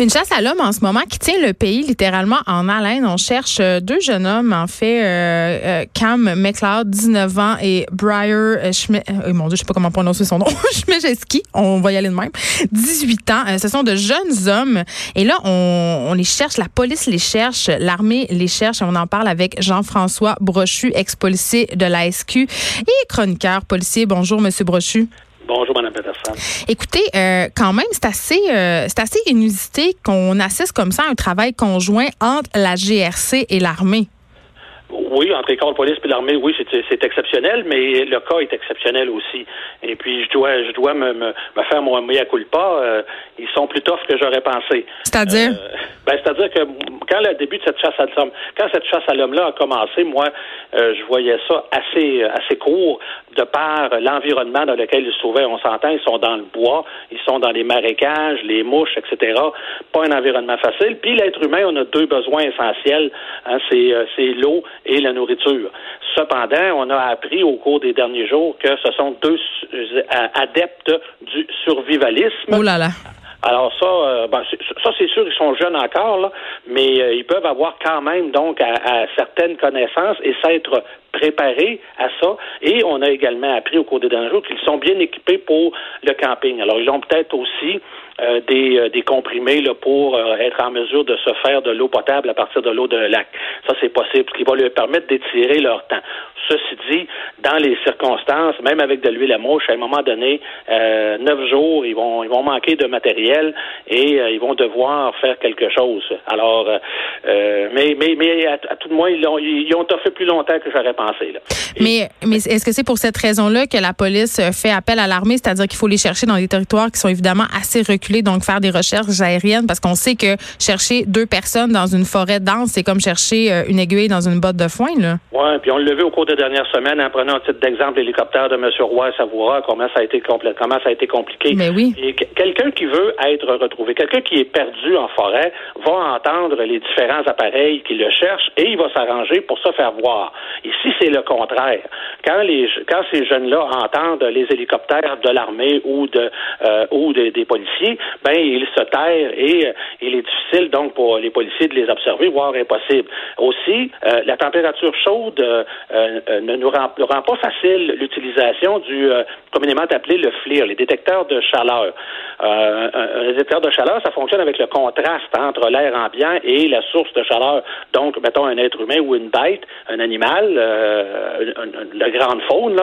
Une chasse à l'homme en ce moment qui tient le pays littéralement en haleine. On cherche euh, deux jeunes hommes, en fait, euh, euh, Cam McLeod, 19 ans, et Briar Schmidt, oh mon Dieu, je sais pas comment prononcer son nom, Schmijeski, on va y aller de même, 18 ans. ce sont de jeunes hommes. Et là, on, on, les cherche, la police les cherche, l'armée les cherche. On en parle avec Jean-François Brochu, ex-policier de la SQ et chroniqueur policier. Bonjour, Monsieur Brochu. Bonjour, Mme Peterson. Écoutez, euh, quand même, c'est assez, euh, c'est assez inusité qu'on assiste comme ça à un travail conjoint entre la GRC et l'armée. Oui, entre l'école de police et l'armée, oui, c'est exceptionnel, mais le cas est exceptionnel aussi. Et puis, je dois, je dois me, me, me faire mon mea culpa. Euh, ils sont plus toughs que j'aurais pensé. C'est-à-dire? Euh, ben, c'est-à-dire que quand le début de cette chasse à l'homme, quand cette chasse à l'homme-là a commencé, moi, euh, je voyais ça assez, assez court de par l'environnement dans lequel ils se trouvaient. On s'entend, ils sont dans le bois, ils sont dans les marécages, les mouches, etc. Pas un environnement facile. Puis l'être humain, on a deux besoins essentiels. Hein, c'est l'eau et la nourriture. Cependant, on a appris au cours des derniers jours que ce sont deux euh, adeptes du survivalisme. Oh là là. Alors ça, euh, ben, ça c'est sûr, ils sont jeunes encore, là, mais euh, ils peuvent avoir quand même donc à, certaines connaissances et s'être préparés à ça. Et on a également appris au cours des derniers jours qu'ils sont bien équipés pour le camping. Alors ils ont peut-être aussi euh, des, des comprimés là, pour être en mesure de se faire de l'eau potable à partir de l'eau de lac. Ça c'est possible, ce qui va leur permettre d'étirer leur temps. Ceci dit, dans les circonstances, même avec de l'huile à mouche, à un moment donné, euh, neuf jours, ils vont, ils vont manquer de matériel et euh, ils vont devoir faire quelque chose. Alors, euh, mais, mais, mais à, tout de moins, ils ont, ils ont fait plus longtemps que j'aurais pensé. Là. mais, mais est-ce que c'est pour cette raison-là que la police fait appel à l'armée, c'est-à-dire qu'il faut les chercher dans des territoires qui sont évidemment assez reculés, donc faire des recherches aériennes, parce qu'on sait que chercher deux personnes dans une forêt dense, c'est comme chercher une aiguille dans une botte de foin, là. Oui, puis on le vu au cours des dernières semaines en prenant un titre d'exemple l'hélicoptère de M. Roy Savoura, comment ça a été comment ça a été compliqué. Mais oui. Quelqu'un qui veut être retrouvé, quelqu'un qui est perdu en forêt, va entendre les différents appareils qui le cherchent et il va s'arranger pour se faire voir. Ici, c'est le contraire. Quand les quand ces jeunes-là entendent les hélicoptères de l'armée ou de euh, ou des policiers, ben ils se tairent et euh, il est difficile donc pour les policiers de les observer, voire impossible. Aussi, euh, la température chaude ne nous rend, rend pas facile l'utilisation du communément appelé le FLIR, les détecteurs de chaleur. Un, détecteur de chaleur, ça fonctionne avec le contraste entre l'air ambiant et la source de chaleur. Donc, mettons un être humain ou une bête, un animal, euh, la grande faune,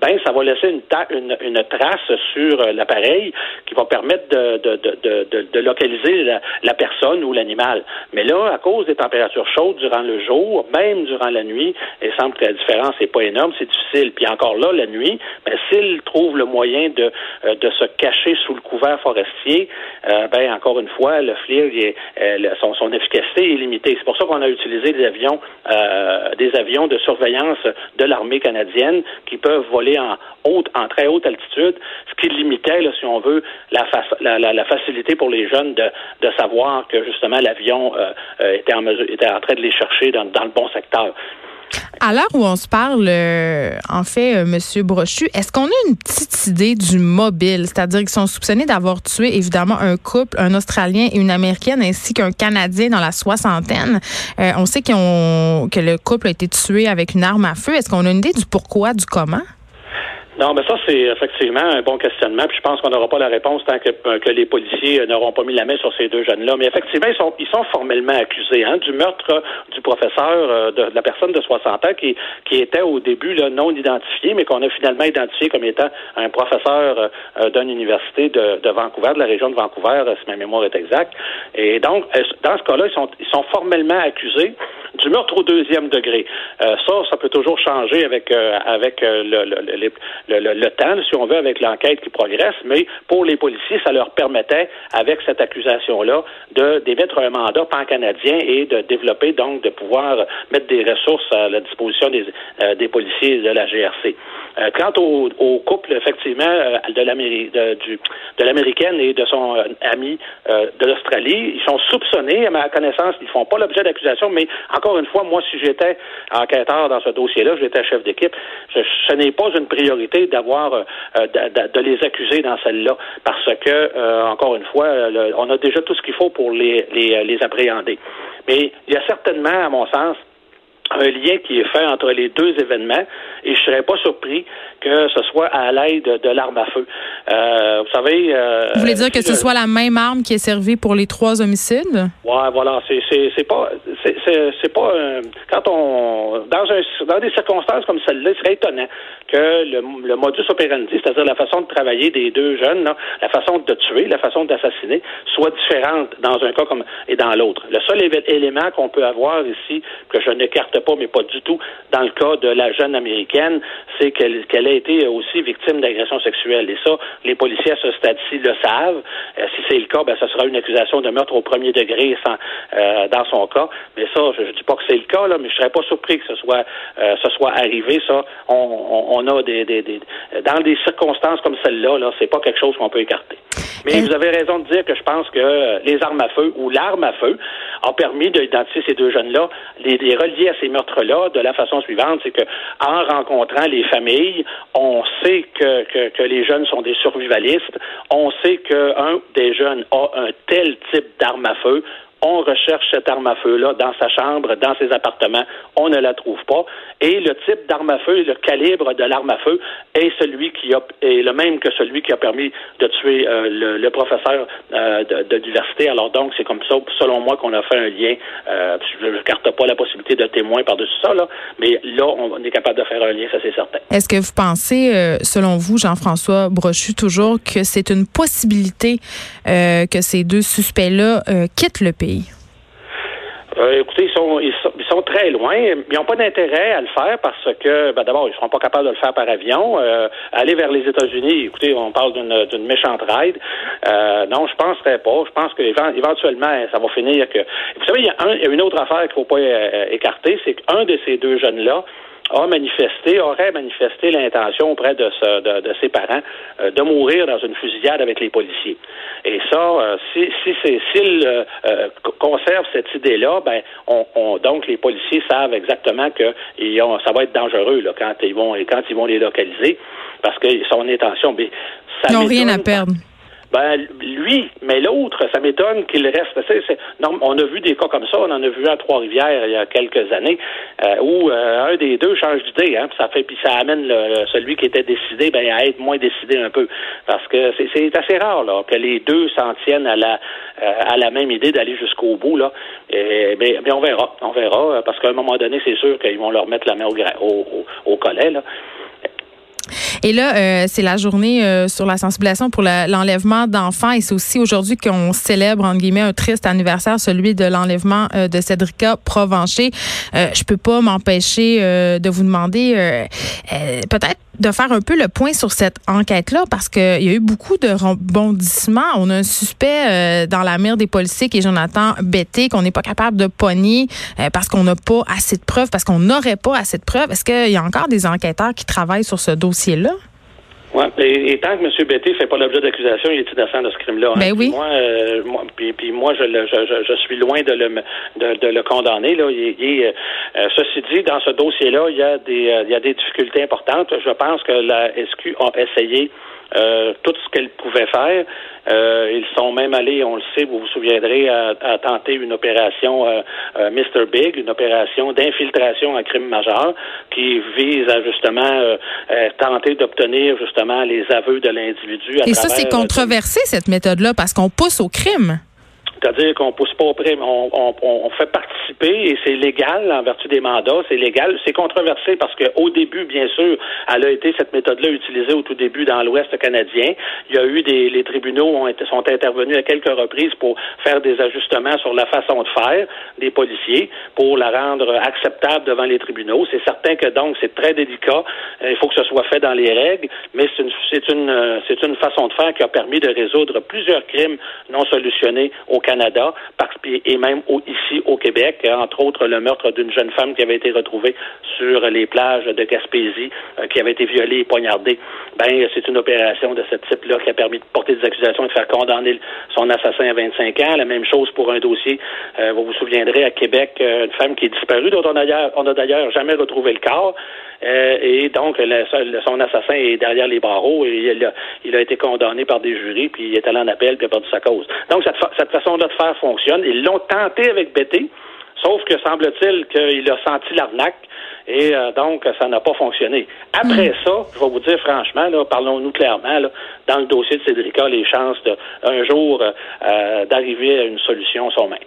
ben ça va laisser une, trace sur euh, l'appareil qui va permettre de, localiser la, personne ou l'animal. Mais là, à cause des températures chaudes durant le jour, même durant la nuit, il semble que la différence n'est pas énorme, c'est difficile. Puis encore là, la nuit, ben, s'il trouve le moyen de, euh, se cacher sous le couvert forestier, ben encore une fois, le FLIR, son, efficacité est limitée. C'est pour ça qu'on a utilisé des avions, des avions de surveillance de l'armée canadienne qui peuvent voler en haute, en très haute altitude, ce qui limitait, si on veut, la, facilité pour les jeunes de, savoir que justement l'avion était en mesure, était en train de les chercher dans le bon secteur. À l'heure où on se parle, euh, en fait, euh, Monsieur Brochu, est-ce qu'on a une petite idée du mobile? C'est-à-dire qu'ils sont soupçonnés d'avoir tué, évidemment, un couple, un Australien et une Américaine, ainsi qu'un Canadien dans la soixantaine. Euh, on sait que le couple a été tué avec une arme à feu. Est-ce qu'on a une idée du pourquoi, du comment? Non, mais ça, c'est effectivement un bon questionnement. Puis je pense qu'on n'aura pas la réponse tant que, euh, que les policiers n'auront pas mis la main sur ces deux jeunes-là. Mais effectivement, ils sont, ils sont formellement accusés hein, du meurtre du professeur, euh, de, la personne de 60 ans qui, qui était au début là, non identifié, mais qu'on a finalement identifié comme étant un professeur euh, d'une université de, de, Vancouver, de la région de Vancouver, si ma mémoire est exacte. Et donc, dans ce cas-là, ils sont, ils sont formellement accusés du meurtre au deuxième degré. ça, ça peut toujours changer avec avec le, le, le, le, temps, si on veut, avec l'enquête qui progresse, mais pour les policiers, ça leur permettait, avec cette accusation-là, de d'émettre un mandat pan-canadien et de développer, donc, de pouvoir mettre des ressources à la disposition des, des policiers de la GRC. Euh, quant au, au, couple, effectivement, euh, de l'Amérique, de, l'américaine et de son euh, ami de l'Australie, ils sont soupçonnés, à ma connaissance, ils font pas l'objet d'accusation, mais encore une fois, moi, si j'étais enquêteur dans ce dossier-là, j'étais chef d'équipe, ce n'est pas une priorité d'avoir de, les accuser dans celle-là, parce que, encore une fois, on a déjà tout ce qu'il faut pour les, les, les appréhender. Mais il y a certainement, à mon sens, un lien qui est fait entre les deux événements et je serais pas surpris que ce soit à l'aide de l'arme à feu. Euh, vous savez. Euh, vous voulez dire que ce soit la même arme qui est servie pour les trois homicides? Ouais, voilà. C'est c'est pas c'est pas quand on dans un dans des circonstances comme celle-là, il serait étonnant que le, le modus operandi, c'est-à-dire la façon de travailler des deux jeunes, la façon de tuer, la façon d'assassiner, soit différente dans un cas comme et dans l'autre. Le seul élément qu'on peut avoir ici que je n'écarte pas, mais pas du tout, dans le cas de la jeune américaine, c'est qu'elle a été aussi victime d'agression sexuelle. Et ça, les policiers à ce stade-ci le savent. Euh, si c'est le cas, ben, ça sera une accusation de meurtre au premier degré sans, euh, dans son cas. Mais ça, je ne dis pas que c'est le cas, là, mais je serais pas surpris que ce soit, euh, ce soit arrivé. Ça, on, a des, dans des circonstances comme celle-là, là, c'est pas quelque chose qu'on peut écarter. Mais vous avez raison de dire que je pense que les armes à feu ou l'arme à feu a permis d'identifier ces deux jeunes-là, les, les relier à ces meurtres-là de la façon suivante, c'est que en rencontrant les familles, on sait que, que, que les jeunes sont des survivalistes, on sait qu'un des jeunes a un tel type d'arme à feu, on recherche cette arme à feu-là dans sa chambre, dans ses appartements, on ne la trouve pas. Et le type d'arme à feu, le calibre de l'arme à feu est celui qui a est le même que celui qui a permis de tuer euh, le, professeur euh, de, l'université. Alors donc, c'est comme ça, selon moi, qu'on a fait un lien. Euh, je ne carte pas la possibilité de témoin par-dessus ça, là, mais là, on est capable de faire un lien, ça c'est certain. Est-ce que vous pensez, selon vous, Jean-François Brochu, toujours que c'est une possibilité que ces deux suspects-là quittent le pays? Euh, écoutez, ils sont, très loin. Ils n'ont pas d'intérêt à le faire parce que, ben, d'abord, ils ne seront pas capables de le faire par avion. Euh, aller vers les États-Unis, écoutez, on parle d'une méchante ride. Euh, non, je ne penserais pas. Je pense qu'éventuellement, ça va finir que. Vous savez, il y il y a une autre affaire qu'il ne faut pas écarter, c'est qu'un de ces deux jeunes-là a manifesté, aurait manifesté l'intention auprès de, de, ses parents euh, de mourir dans une fusillade avec les policiers. Et ça, euh, si, si c'est s'ils euh, conservent cette idée-là, ben on, donc les policiers savent exactement que ça va être dangereux là, quand ils vont quand ils vont les localiser, parce que son intention, ben, ça ils n'ont rien à perdre. Ben, lui, mais l'autre, ça m'étonne qu'il reste. non, on a vu des cas comme ça. On en a vu à Trois-Rivières il y a quelques années euh, où euh, un des deux change d'idée. Hein, ça fait, puis ça amène celui qui était décidé ben, à être moins décidé un peu. Parce que c'est assez rare là, que les deux s'en tiennent à la, euh, à la même idée d'aller jusqu'au bout. Là. Et, on verra. On verra. Parce qu'à un moment donné, c'est sûr qu'ils vont leur mettre la main au, au, au collet. Là. Et là, euh, c'est la journée euh, sur la sensibilisation pour l'enlèvement d'enfants et c'est aussi aujourd'hui qu'on célèbre, entre guillemets, un triste anniversaire, celui de l'enlèvement euh, de Cédrica Provencher. je peux pas m'empêcher de vous demander peut-être de faire un peu le point sur cette enquête-là parce qu'il y a eu beaucoup de rebondissements. On a un suspect dans la mire des policiers qui est Jonathan Betté, qu'on n'est pas capable de pogner parce qu'on n'a pas assez de preuves, parce qu'on n'aurait pas assez de preuves. Est-ce qu'il y a encore des enquêteurs qui travaillent sur ce dossier-là? Oui, et, tant que M. Betté ne fait pas l'objet d'accusation, il est innocent de ce crime-là. Hein. Ben oui. Moi, euh, moi, puis, puis, moi, je, je, je, suis loin de le, de, de le condamner. Là. Il, il, euh, ceci dit, dans ce dossier-là, il y a des, euh, il y a des difficultés importantes. Je pense que la SQ a essayé euh, tout ce qu'elle pouvait faire. Euh, ils sont même allés, on le sait, vous vous souviendrez, à, tenter une opération euh, euh Mr. Big, une opération d'infiltration en crime majeur qui vise à justement tenter d'obtenir justement les aveux de l'individu. Et ça, c'est controversé, cette méthode-là, parce qu'on pousse au crime. C'est-à-dire qu'on pousse pas au on, on, on, fait participer et c'est légal en vertu des mandats, c'est légal. C'est controversé parce qu'au début, bien sûr, elle a été cette méthode-là utilisée au tout début dans l'Ouest canadien. Il y a eu des les tribunaux ont été, sont intervenus à quelques reprises pour faire des ajustements sur la façon de faire des policiers pour la rendre acceptable devant les tribunaux. C'est certain que donc c'est très délicat. Il faut que ce soit fait dans les règles, mais c'est une c'est une c'est une façon de faire qui a permis de résoudre plusieurs crimes non solutionnés au Canada, et même ici au Québec, entre autres le meurtre d'une jeune femme qui avait été retrouvée sur les plages de Gaspésie, euh, qui avait été violée et poignardée. Ben, c'est une opération de ce type-là qui a permis de porter des accusations et de faire condamner son assassin à 25 ans. La même chose pour un dossier, euh, vous vous souviendrez, à Québec, euh, une femme qui est disparue, dont on a d'ailleurs jamais retrouvé le corps. Et donc, son assassin est derrière les barreaux et il a, été condamné par des jurys, puis il est allé en appel, puis il a perdu sa cause. Donc, cette, cette façon-là de faire fonctionne. Ils l'ont tenté avec Betty, sauf que semble-t-il qu'il a senti l'arnaque et euh, donc ça n'a pas fonctionné. Après hmm. ça, je vais vous dire franchement, parlons-nous clairement, dans le dossier de Cédrica, les chances de un jour euh, d'arriver à une solution sont minces.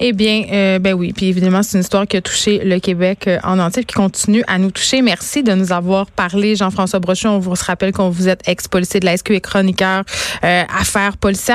Eh bien, euh, ben oui. Puis évidemment, c'est une histoire qui a touché le Québec euh, en entier, qui continue à nous toucher. Merci de nous avoir parlé, Jean-François Brochu. On vous rappelle qu'on vous êtes ex-policier de la SQ et chroniqueur euh, affaires policières.